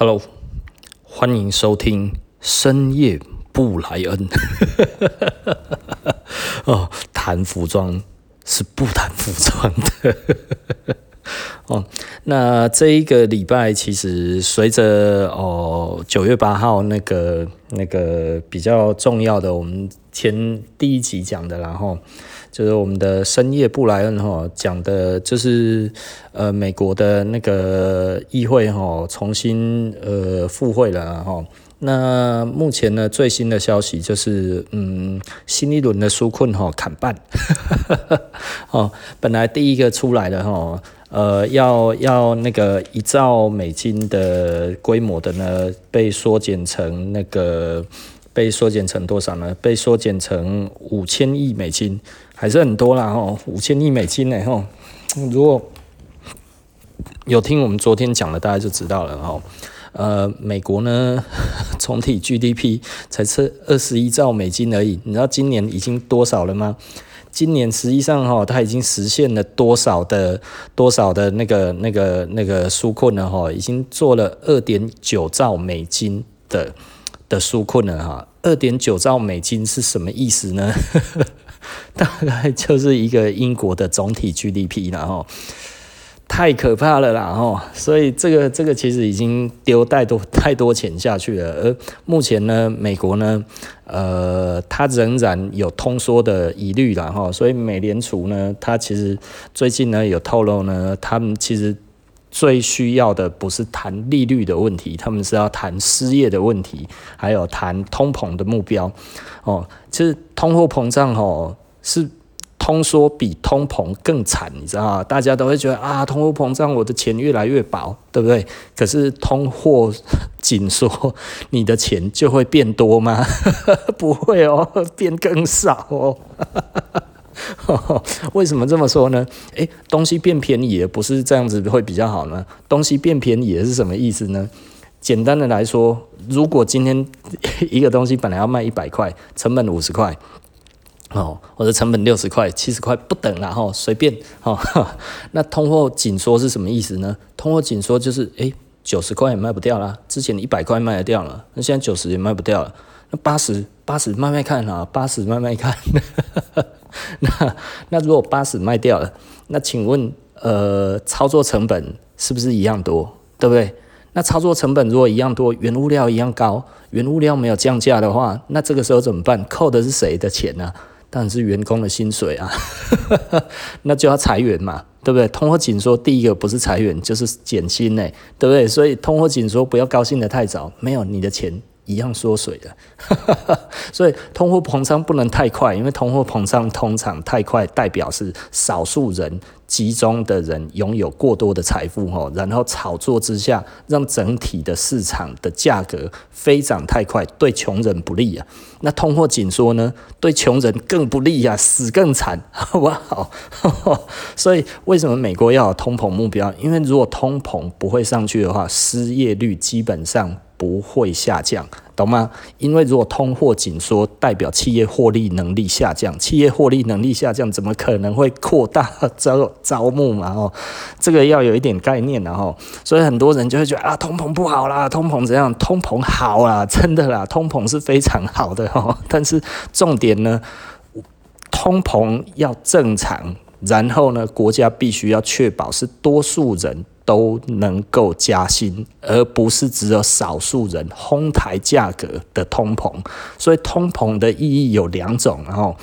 Hello，欢迎收听深夜布莱恩。哦，谈服装是不谈服装的。哦，那这一个礼拜其实随着哦九月八号那个那个比较重要的，我们前第一集讲的，然后就是我们的深夜布莱恩哈讲的，就是呃美国的那个议会哈重新呃复会了，哈那目前呢最新的消息就是嗯新一轮的纾困哈砍半，哦本来第一个出来的哈。呃，要要那个一兆美金的规模的呢，被缩减成那个被缩减成多少呢？被缩减成五千亿美金，还是很多啦哦，五千亿美金呢吼。如果有听我们昨天讲的，大家就知道了哦。呃，美国呢，总体 GDP 才是二十一兆美金而已，你知道今年已经多少了吗？今年实际上哈，它已经实现了多少的多少的那个那个那个纾困了哈，已经做了二点九兆美金的的纾困了哈。二点九兆美金是什么意思呢？大概就是一个英国的总体 GDP 了哈。太可怕了啦吼，所以这个这个其实已经丢太多太多钱下去了。而目前呢，美国呢，呃，它仍然有通缩的疑虑啦吼，所以美联储呢，它其实最近呢有透露呢，他们其实最需要的不是谈利率的问题，他们是要谈失业的问题，还有谈通膨的目标哦。其实通货膨胀吼是。通缩比通膨更惨，你知道？大家都会觉得啊，通货膨胀，我的钱越来越薄，对不对？可是通货 紧缩，你的钱就会变多吗？不会哦，变更少哦。为什么这么说呢？诶，东西变便宜也不是这样子会比较好呢？东西变便宜是什么意思呢？简单的来说，如果今天一个东西本来要卖一百块，成本五十块。哦，我的成本六十块、七十块不等啦，吼，随便，哦，那通货紧缩是什么意思呢？通货紧缩就是，诶，九十块也卖不掉啦，之前一百块卖得掉了，那现在九十也卖不掉了，那八十，八十卖卖看啊，八十卖卖看，那那如果八十卖掉了，那请问，呃，操作成本是不是一样多，对不对？那操作成本如果一样多，原物料一样高，原物料没有降价的话，那这个时候怎么办？扣的是谁的钱呢、当然是员工的薪水啊，那就要裁员嘛，对不对？通货紧缩，第一个不是裁员就是减薪呢，对不对？所以通货紧缩不要高兴得太早，没有你的钱一样缩水的，所以通货膨胀不能太快，因为通货膨胀通常太快代表是少数人。集中的人拥有过多的财富，吼，然后炒作之下，让整体的市场的价格飞涨太快，对穷人不利啊。那通货紧缩呢，对穷人更不利啊，死更惨，好不好？所以为什么美国要有通膨目标？因为如果通膨不会上去的话，失业率基本上不会下降。懂吗？因为如果通货紧缩，代表企业获利能力下降，企业获利能力下降，怎么可能会扩大招招募嘛？哦，这个要有一点概念的哦。所以很多人就会觉得啊，通膨不好啦，通膨怎样？通膨好啦，真的啦，通膨是非常好的哦。但是重点呢，通膨要正常，然后呢，国家必须要确保是多数人。都能够加薪，而不是只有少数人哄抬价格的通膨。所以通膨的意义有两种，然后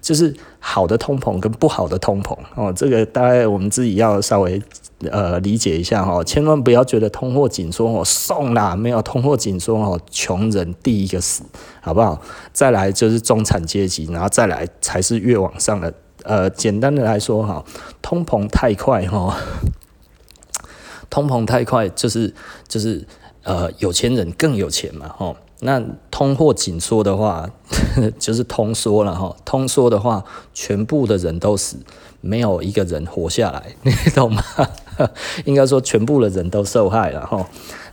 就是好的通膨跟不好的通膨哦。这个大概我们自己要稍微呃理解一下哈，千万不要觉得通货紧缩哦送啦，没有通货紧缩哦，穷人第一个死，好不好？再来就是中产阶级，然后再来才是越往上的。呃，简单的来说哈，通膨太快哈。通膨太快，就是就是呃，有钱人更有钱嘛，吼。那通货紧缩的话，就是通缩了哈。通缩的话，全部的人都死，没有一个人活下来，你懂吗？应该说，全部的人都受害了哈。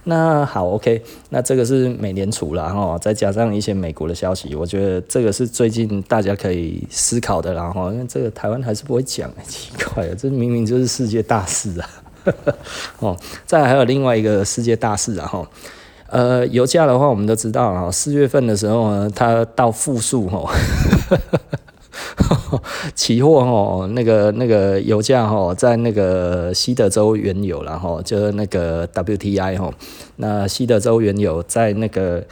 那好，OK，那这个是美联储了哈，再加上一些美国的消息，我觉得这个是最近大家可以思考的，然后因为这个台湾还是不会讲，奇怪了，这明明就是世界大事啊。哦，再还有另外一个世界大事啊哈，呃，油价的话我们都知道啊，四月份的时候呢，它到负数哈。期货哈，那个那个油价哈，在那个西德州原油然后就是那个 WTI 哈，那西德州原油在那个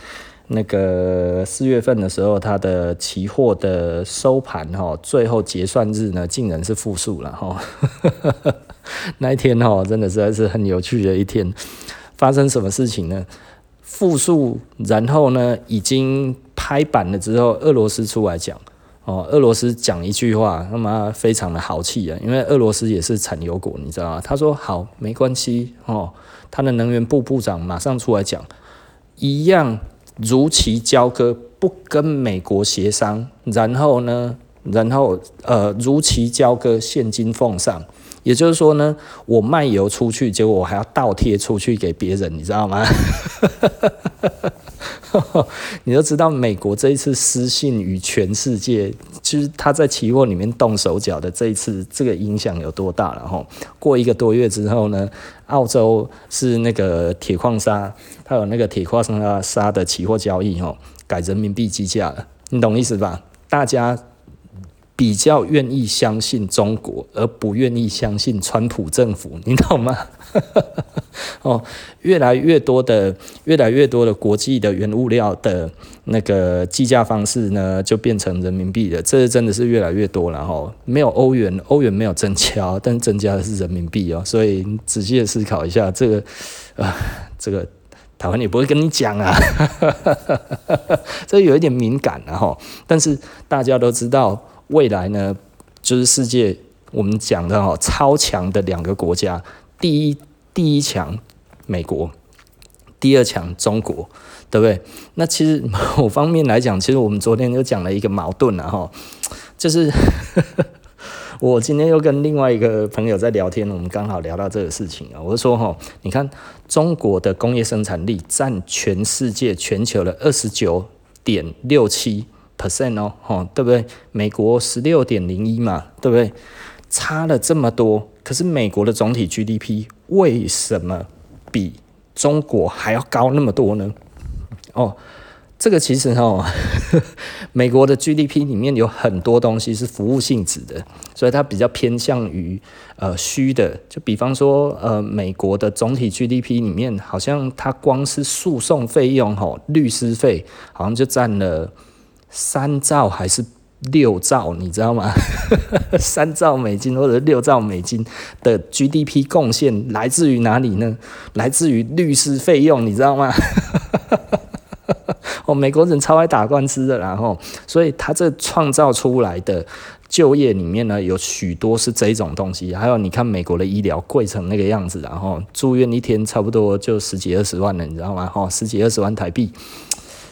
那个四月份的时候，它的期货的收盘哈，最后结算日呢，竟然是负数了哈。那一天哦，真的实在是很有趣的一天。发生什么事情呢？复数，然后呢，已经拍板了之后，俄罗斯出来讲。哦，俄罗斯讲一句话，他妈非常的豪气啊，因为俄罗斯也是产油国，你知道吗？他说好，没关系哦，他的能源部部长马上出来讲，一样如期交割，不跟美国协商，然后呢，然后呃如期交割，现金奉上。也就是说呢，我卖油出去，结果我还要倒贴出去给别人，你知道吗？你都知道美国这一次失信于全世界，其实他在期货里面动手脚的这一次，这个影响有多大了哈？过一个多月之后呢，澳洲是那个铁矿砂，它有那个铁矿砂砂的期货交易哈，改人民币计价了，你懂意思吧？大家。比较愿意相信中国，而不愿意相信川普政府，你懂吗？哦，越来越多的、越来越多的国际的原物料的那个计价方式呢，就变成人民币了。这真的是越来越多了哈。没有欧元，欧元没有增加，但是增加的是人民币哦。所以你仔细的思考一下，这个啊，这个台湾也不会跟你讲啊，这有一点敏感了哈。但是大家都知道。未来呢，就是世界我们讲的哈超强的两个国家，第一第一强美国，第二强中国，对不对？那其实某方面来讲，其实我们昨天就讲了一个矛盾了哈，就是 我今天又跟另外一个朋友在聊天，我们刚好聊到这个事情啊，我就说哈，你看中国的工业生产力占全世界全球的二十九点六七。Percent 哦，吼，对不对？美国十六点零一嘛，对不对？差了这么多，可是美国的总体 GDP 为什么比中国还要高那么多呢？哦，这个其实哦，美国的 GDP 里面有很多东西是服务性质的，所以它比较偏向于呃虚的。就比方说，呃，美国的总体 GDP 里面，好像它光是诉讼费用，吼，律师费好像就占了。三兆还是六兆，你知道吗？三兆美金或者六兆美金的 GDP 贡献来自于哪里呢？来自于律师费用，你知道吗？哦，美国人超爱打官司的，然后，所以他这创造出来的就业里面呢，有许多是这种东西。还有，你看美国的医疗贵成那个样子，然后住院一天差不多就十几二十万了，你知道吗？哦，十几二十万台币。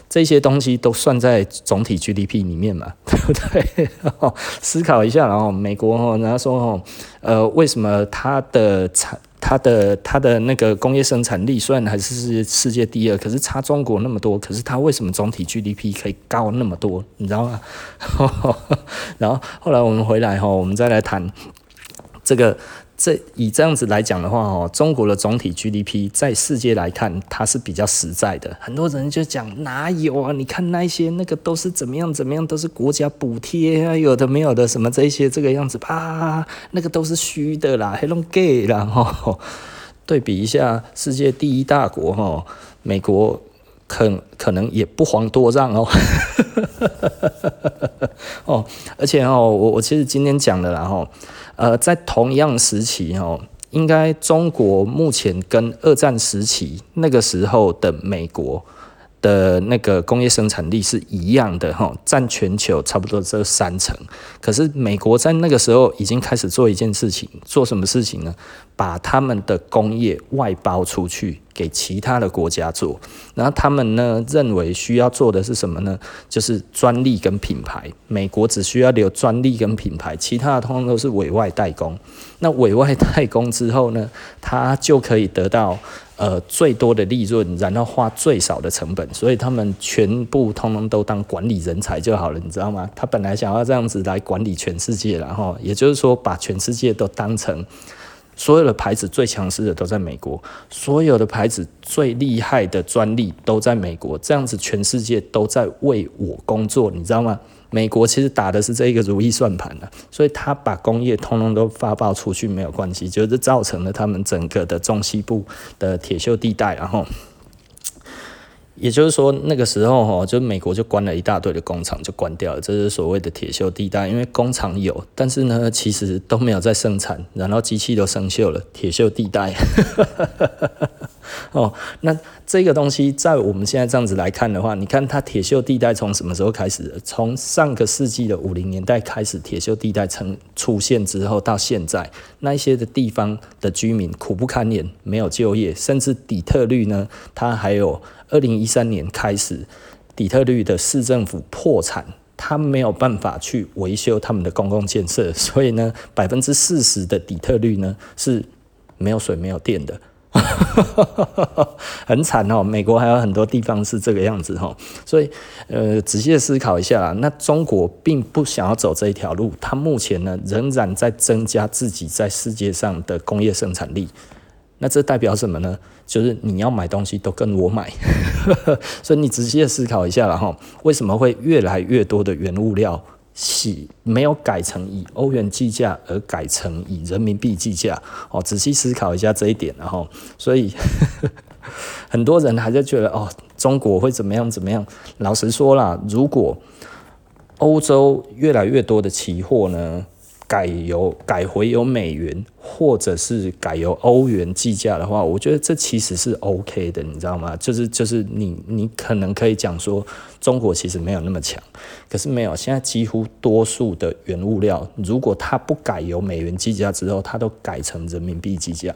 这些东西都算在总体 GDP 里面嘛，对不对？思考一下，然后美国哈，人家说哈，呃，为什么它的产、它的、它的那个工业生产力虽然还是世界第二，可是差中国那么多，可是它为什么总体 GDP 可以高那么多？你知道吗？然后后来我们回来哈，我们再来谈这个。这以这样子来讲的话，哦，中国的总体 GDP 在世界来看，它是比较实在的。很多人就讲哪有啊？你看那些那个都是怎么样怎么样，都是国家补贴啊，有的没有的什么这些这个样子啊，那个都是虚的啦，还弄 gay 啦哈。对比一下世界第一大国哈，美国可可能也不遑多让哦。哦，而且哦，我我其实今天讲的啦哈。呃，在同样时期哦，应该中国目前跟二战时期那个时候的美国的那个工业生产力是一样的哈，占全球差不多这三成。可是美国在那个时候已经开始做一件事情，做什么事情呢？把他们的工业外包出去给其他的国家做，然后他们呢认为需要做的是什么呢？就是专利跟品牌。美国只需要留专利跟品牌，其他的通通都是委外代工。那委外代工之后呢，他就可以得到呃最多的利润，然后花最少的成本。所以他们全部通通都当管理人才就好了，你知道吗？他本来想要这样子来管理全世界，然后也就是说把全世界都当成。所有的牌子最强势的都在美国，所有的牌子最厉害的专利都在美国，这样子全世界都在为我工作，你知道吗？美国其实打的是这一个如意算盘的，所以他把工业通通都发爆出去没有关系，就是造成了他们整个的中西部的铁锈地带，然后。也就是说，那个时候哈，就美国就关了一大堆的工厂，就关掉了，这是所谓的铁锈地带。因为工厂有，但是呢，其实都没有在生产，然后机器都生锈了，铁锈地带。哦，那这个东西在我们现在这样子来看的话，你看它铁锈地带从什么时候开始？从上个世纪的五零年代开始，铁锈地带曾出现之后到现在，那一些的地方的居民苦不堪言，没有就业，甚至底特律呢，它还有二零一三年开始，底特律的市政府破产，它没有办法去维修他们的公共建设，所以呢，百分之四十的底特律呢是没有水、没有电的。很惨哦，美国还有很多地方是这个样子哈，所以呃，仔细的思考一下啦。那中国并不想要走这一条路，它目前呢仍然在增加自己在世界上的工业生产力。那这代表什么呢？就是你要买东西都跟我买，所以你仔细的思考一下了哈，为什么会越来越多的原物料？是没有改成以欧元计价，而改成以人民币计价。哦，仔细思考一下这一点，然后，所以 很多人还在觉得哦，中国会怎么样怎么样？老实说啦，如果欧洲越来越多的期货呢，改由改回由美元，或者是改由欧元计价的话，我觉得这其实是 OK 的，你知道吗？就是就是你你可能可以讲说，中国其实没有那么强，可是没有，现在几乎多数的原物料，如果它不改由美元计价之后，它都改成人民币计价，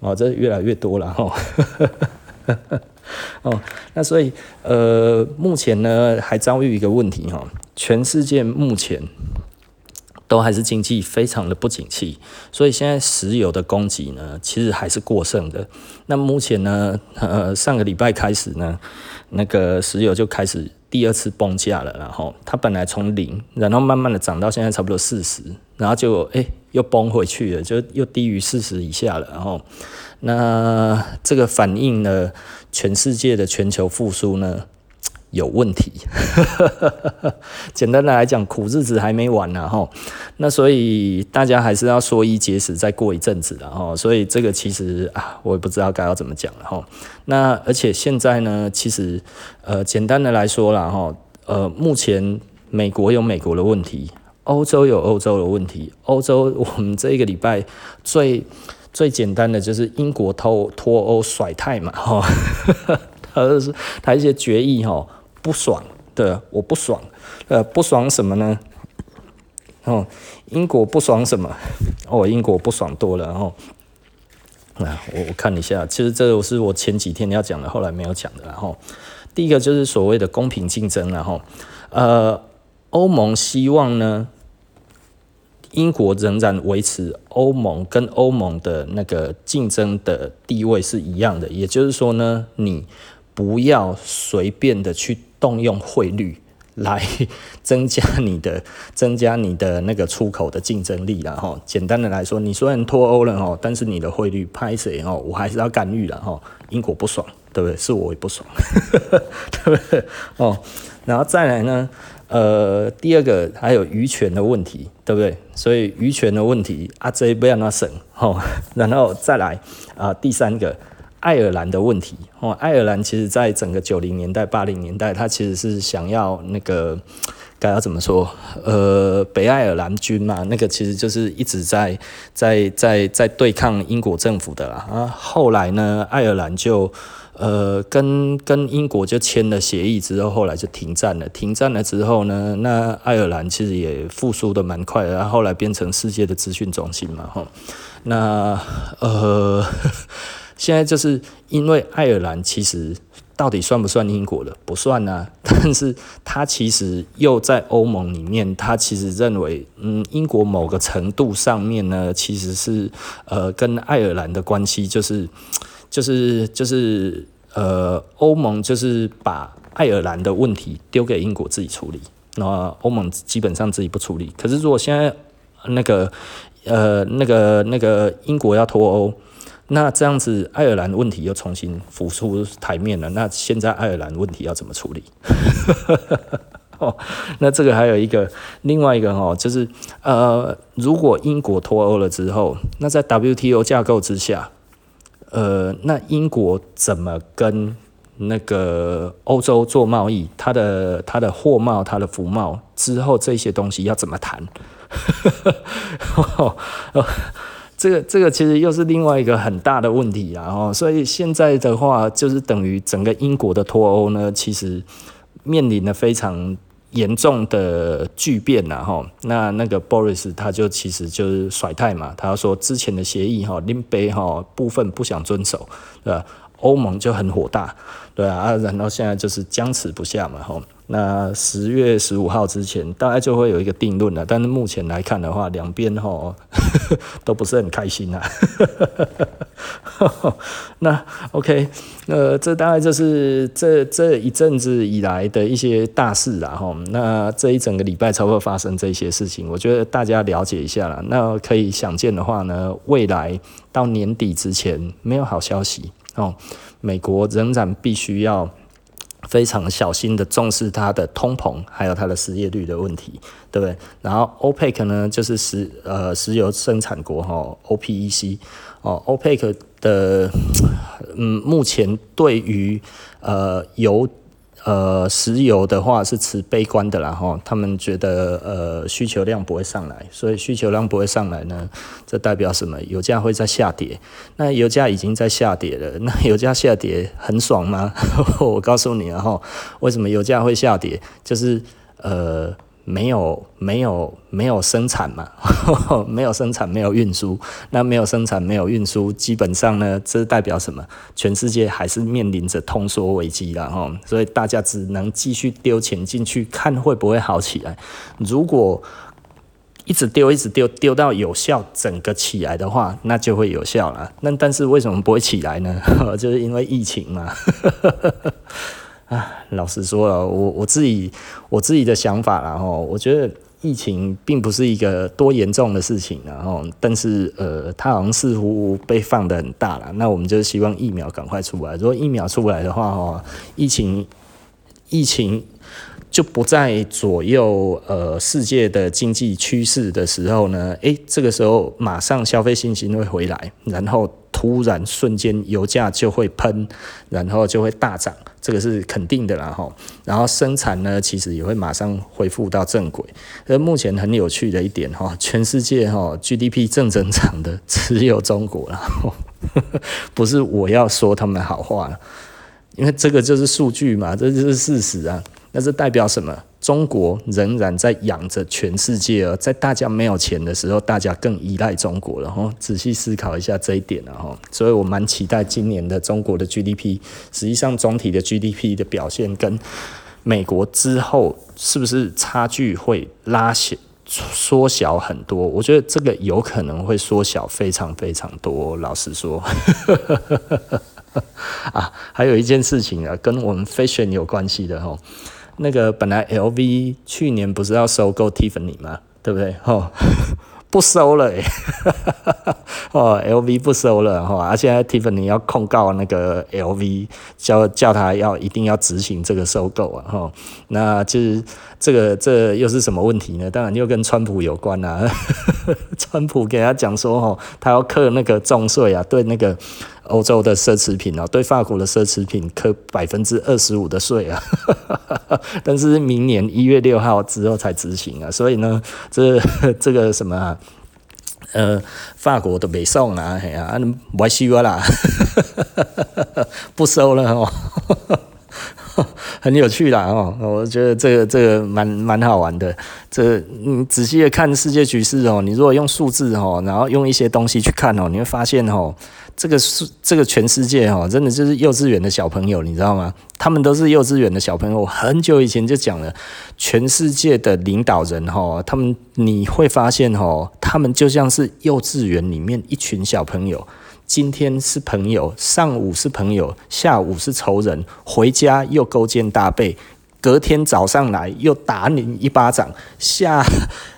哦，这越来越多了哈。哦，那所以呃，目前呢还遭遇一个问题哈，全世界目前。都还是经济非常的不景气，所以现在石油的供给呢，其实还是过剩的。那目前呢，呃，上个礼拜开始呢，那个石油就开始第二次崩价了，然后它本来从零，然后慢慢的涨到现在差不多四十，然后就哎又崩回去了，就又低于四十以下了。然后那这个反映了全世界的全球复苏呢，有问题，简单的来讲，苦日子还没完呢，哈。那所以大家还是要说一节食，再过一阵子的哈。所以这个其实啊，我也不知道该要怎么讲了哈。那而且现在呢，其实呃，简单的来说了哈，呃，目前美国有美国的问题，欧洲有欧洲的问题。欧洲我们这一个礼拜最最简单的就是英国脱脱欧甩泰嘛，哈，他就是他一些决议哈。不爽，对，我不爽，呃，不爽什么呢？哦，英国不爽什么？哦，英国不爽多了。然后，啊，我我看一下，其实这个是我前几天要讲的，后来没有讲的。然后，第一个就是所谓的公平竞争。然后，呃，欧盟希望呢，英国仍然维持欧盟跟欧盟的那个竞争的地位是一样的，也就是说呢，你不要随便的去。动用汇率来增加你的 增加你的那个出口的竞争力，然后简单的来说，你虽然脱欧了哦，但是你的汇率拍谁哦，我还是要干预了哈。英国不爽，对不对？是我也不爽，对不对？哦，然后再来呢，呃，第二个还有渔权的问题，对不对？所以渔权的问题啊，这不要那省哦，然后再来啊、第三个。爱尔兰的问题哦，爱尔兰其实在整个九零年代、八零年代，他其实是想要那个该要怎么说？呃，北爱尔兰军嘛，那个其实就是一直在在在在对抗英国政府的啦。啊，后来呢，爱尔兰就呃跟跟英国就签了协议之后，后来就停战了。停战了之后呢，那爱尔兰其实也复苏的蛮快的，然后后来变成世界的资讯中心嘛，哈。那呃。现在就是因为爱尔兰其实到底算不算英国的？不算啊，但是他其实又在欧盟里面，他其实认为，嗯，英国某个程度上面呢，其实是呃跟爱尔兰的关系就是就是就是呃欧盟就是把爱尔兰的问题丢给英国自己处理，那欧盟基本上自己不处理。可是如果现在那个呃，那个那个英国要脱欧，那这样子爱尔兰问题又重新浮出台面了。那现在爱尔兰问题要怎么处理？哦，那这个还有一个另外一个哈，就是呃，如果英国脱欧了之后，那在 WTO 架构之下，呃，那英国怎么跟那个欧洲做贸易？它的它的货贸、它的服贸之后这些东西要怎么谈？哦，这个这个其实又是另外一个很大的问题啊！哦，所以现在的话，就是等于整个英国的脱欧呢，其实面临了非常严重的巨变呐！哈，那那个 Boris 他就其实就是甩态嘛，他说之前的协议哈，林北哈部分不想遵守，对吧？欧盟就很火大，对啊，啊然后现在就是僵持不下嘛，吼。那十月十五号之前，大概就会有一个定论了。但是目前来看的话，两边哈 都不是很开心啊。那 OK，呃，这大概就是这这一阵子以来的一些大事啦。哈。那这一整个礼拜才会发生这些事情，我觉得大家了解一下啦。那可以想见的话呢，未来到年底之前没有好消息哦。美国仍然必须要。非常小心的重视它的通膨，还有它的失业率的问题，对不对？然后 OPEC 呢，就是石呃石油生产国哈，OPEC 哦，OPEC 的嗯，目前对于呃油。呃，石油的话是持悲观的啦，哈，他们觉得呃需求量不会上来，所以需求量不会上来呢，这代表什么？油价会在下跌。那油价已经在下跌了，那油价下跌很爽吗？我告诉你啊，哈，为什么油价会下跌？就是呃。没有没有没有生产嘛，没有生产没有运输，那没有生产没有运输，基本上呢，这代表什么？全世界还是面临着通缩危机了哈，所以大家只能继续丢钱进去，看会不会好起来。如果一直丢一直丢丢到有效整个起来的话，那就会有效了。那但是为什么不会起来呢？就是因为疫情嘛。啊，老实说了，我我自己我自己的想法啦，吼，我觉得疫情并不是一个多严重的事情，然后，但是呃，它好像似乎被放得很大了。那我们就希望疫苗赶快出来。如果疫苗出来的话，吼，疫情疫情就不再左右呃世界的经济趋势的时候呢，诶，这个时候马上消费信心会回来，然后。突然瞬间油价就会喷，然后就会大涨，这个是肯定的啦哈。然后生产呢，其实也会马上恢复到正轨。而目前很有趣的一点哈，全世界哈 GDP 正增长的只有中国了，不是我要说他们好话了，因为这个就是数据嘛，这就是事实啊。那这代表什么？中国仍然在养着全世界哦，在大家没有钱的时候，大家更依赖中国了哈。仔细思考一下这一点了哈，所以我蛮期待今年的中国的 GDP。实际上，总体的 GDP 的表现跟美国之后是不是差距会拉小、缩小很多？我觉得这个有可能会缩小非常非常多。老实说，啊，还有一件事情啊，跟我们 fashion 有关系的哈。那个本来 LV 去年不是要收购 Tiffany 吗？对不对？哦，不收了哎，哦，LV 不收了哈，而且 Tiffany 要控告那个 LV，叫叫他要一定要执行这个收购啊哈，那就是这个这又是什么问题呢？当然又跟川普有关啊，川普给他讲说哦，他要克那个重税啊，对那个。欧洲的奢侈品啊，对法国的奢侈品克百分之二十五的税啊，但是明年一月六号之后才执行啊，所以呢，这这个什么啊，呃，法国都没送啊，哎呀，没收啦，不收了哦。很有趣啦哦，我觉得这个这个蛮蛮好玩的。这、你仔细的看世界局势哦，你如果用数字哦，然后用一些东西去看哦，你会发现哦，这个是这个全世界哦，真的就是幼稚园的小朋友，你知道吗？他们都是幼稚园的小朋友。我很久以前就讲了，全世界的领导人哈，他们你会发现哦，他们就像是幼稚园里面一群小朋友。今天是朋友，上午是朋友，下午是仇人，回家又勾肩搭背，隔天早上来又打你一巴掌，下，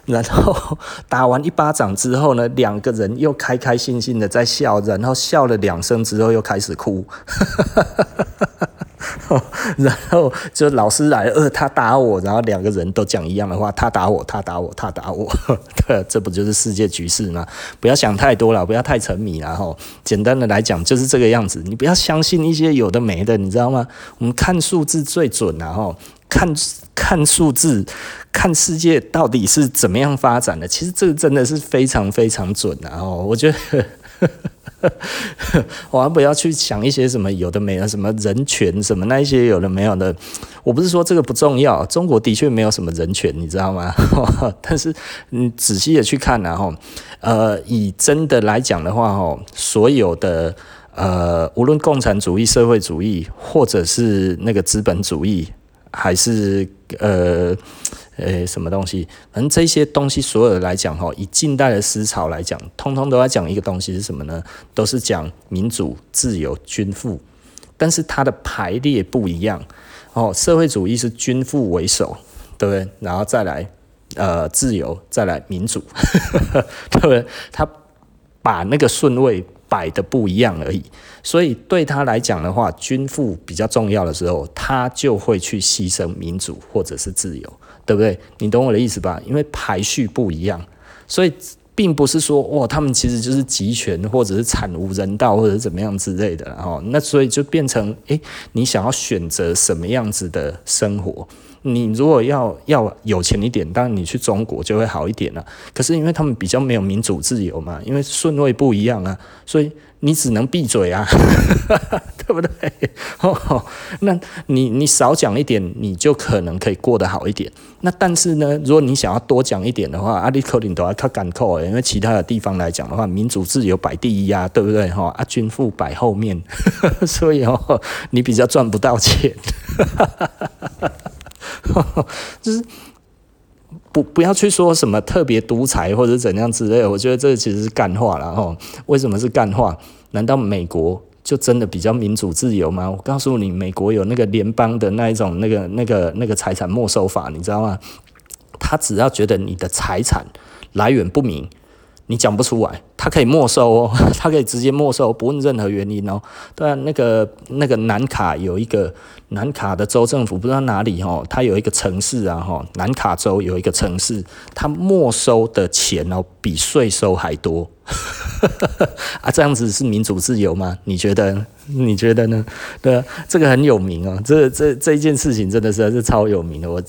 然后打完一巴掌之后呢，两个人又开开心心的在笑，然后笑了两声之后又开始哭，然后就老师来，呃，他打我，然后两个人都讲一样的话，他打我，他打我，他打我，对，这不就是世界局势吗？不要想太多了，不要太沉迷了哈。简单的来讲就是这个样子，你不要相信一些有的没的，你知道吗？我们看数字最准了哈。看看数字，看世界到底是怎么样发展的，其实这个真的是非常非常准的哦。我觉得，我还不要去想一些什么有的没的，什么人权什么那一些有的没有的。我不是说这个不重要，中国的确没有什么人权，你知道吗？但是你仔细的去看然后，呃，以真的来讲的话哦，所有的呃，无论共产主义、社会主义，或者是那个资本主义。还是呃呃什么东西？反正这些东西所有的来讲哈，以近代的思潮来讲，通通都在讲一个东西是什么呢？都是讲民主、自由、均富，但是它的排列不一样哦。社会主义是均富为首，对不对？然后再来呃自由，再来民主，对不对？他把那个顺位。摆的不一样而已，所以对他来讲的话，均富比较重要的时候，他就会去牺牲民主或者是自由，对不对？你懂我的意思吧？因为排序不一样，所以并不是说哇，他们其实就是集权或者是惨无人道或者怎么样之类的，然后那所以就变成诶，你想要选择什么样子的生活？你如果要要有钱一点，当然你去中国就会好一点了。可是因为他们比较没有民主自由嘛，因为顺位不一样啊，所以你只能闭嘴啊，对不对？那你你少讲一点，你就可能可以过得好一点。那但是呢，如果你想要多讲一点的话，阿里克林都要靠赶扣，因为其他的地方来讲的话，民主自由摆第一啊，对不对？哈，啊，均富摆后面，所以哦，你比较赚不到钱。就是不不要去说什么特别独裁或者怎样之类的，我觉得这其实是干话了哈。为什么是干话？难道美国就真的比较民主自由吗？我告诉你，美国有那个联邦的那一种那个那个那个财产没收法，你知道吗？他只要觉得你的财产来源不明。你讲不出来，他可以没收哦，他可以直接没收，不问任何原因哦。对啊，那个那个南卡有一个南卡的州政府，不知道哪里哦，他有一个城市啊哈，南卡州有一个城市，他没收的钱哦比税收还多 啊，这样子是民主自由吗？你觉得？你觉得呢？对，这个很有名哦，这这这一件事情真的是是超有名的。我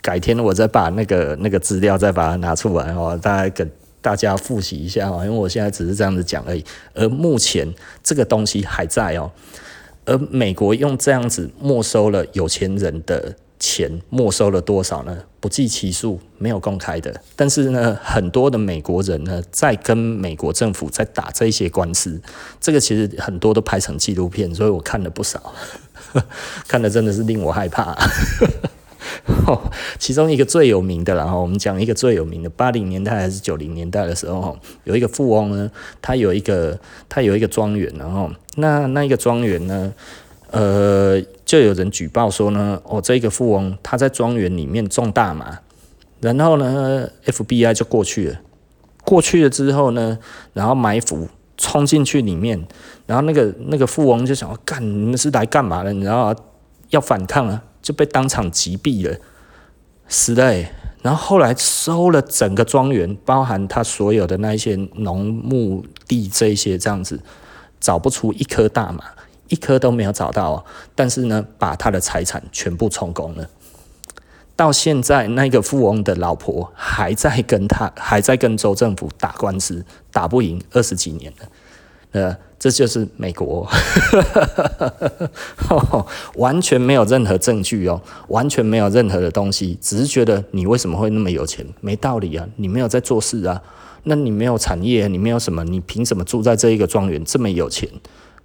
改天我再把那个那个资料再把它拿出来哦，大家跟。大家复习一下啊，因为我现在只是这样子讲而已。而目前这个东西还在哦，而美国用这样子没收了有钱人的钱，没收了多少呢？不计其数，没有公开的。但是呢，很多的美国人呢，在跟美国政府在打这些官司，这个其实很多都拍成纪录片，所以我看了不少，看了真的是令我害怕。其中一个最有名的，然后我们讲一个最有名的，八零年代还是九零年代的时候，有一个富翁呢，他有一个他有一个庄园，然后那那一个庄园呢，呃，就有人举报说呢，哦，这个富翁他在庄园里面种大麻，然后呢，FBI 就过去了，过去了之后呢，然后埋伏冲进去里面，然后那个那个富翁就想要干，你们是来干嘛的？你知道要反抗啊。就被当场击毙了，死了。然后后来收了整个庄园，包含他所有的那一些农牧地这一些这样子，找不出一颗大麻，一颗都没有找到。但是呢，把他的财产全部充公了。到现在，那个富翁的老婆还在跟他，还在跟州政府打官司，打不赢，二十几年了。呃，这就是美国，完全没有任何证据哦，完全没有任何的东西，只是觉得你为什么会那么有钱？没道理啊，你没有在做事啊，那你没有产业，你没有什么，你凭什么住在这一个庄园这么有钱？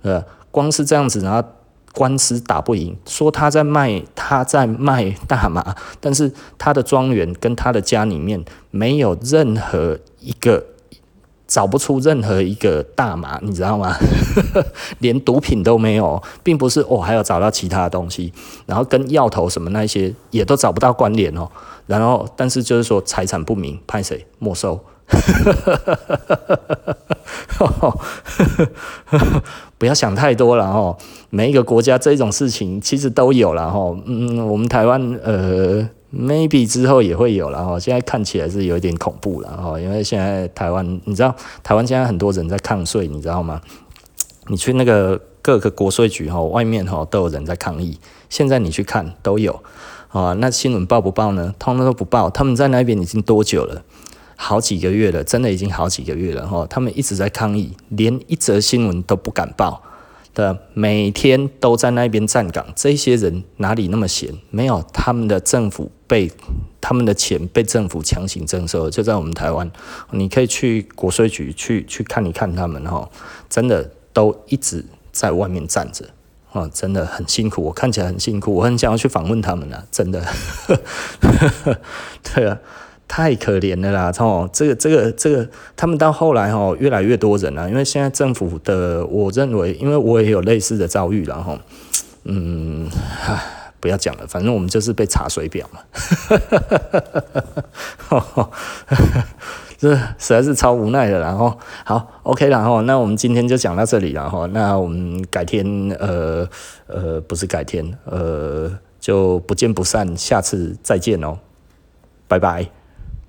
呃，光是这样子，然后官司打不赢，说他在卖他在卖大麻，但是他的庄园跟他的家里面没有任何一个。找不出任何一个大麻，你知道吗？连毒品都没有，并不是哦，还有找到其他东西，然后跟药头什么那些也都找不到关联哦。然后，但是就是说财产不明，判谁没收？不要想太多了哦。每一个国家这种事情其实都有了哦。嗯，我们台湾呃。Maybe 之后也会有了哈，现在看起来是有一点恐怖了哈，因为现在台湾，你知道台湾现在很多人在抗税，你知道吗？你去那个各个国税局哈，外面哈都有人在抗议。现在你去看都有啊，那新闻报不报呢？通通都不报。他们在那边已经多久了？好几个月了，真的已经好几个月了哈。他们一直在抗议，连一则新闻都不敢报。的每天都在那边站岗，这些人哪里那么闲？没有，他们的政府被他们的钱被政府强行征收，就在我们台湾，你可以去国税局去去看一看他们哈，真的都一直在外面站着，啊，真的很辛苦，我看起来很辛苦，我很想要去访问他们啊，真的，对啊。太可怜了啦！哦，这个、这个、这个，他们到后来哦，越来越多人了。因为现在政府的，我认为，因为我也有类似的遭遇了哈。嗯，唉，不要讲了，反正我们就是被查水表嘛。这实在是超无奈的。然后，好，OK，然后那我们今天就讲到这里，然后那我们改天，呃呃，不是改天，呃，就不见不散，下次再见哦，拜拜。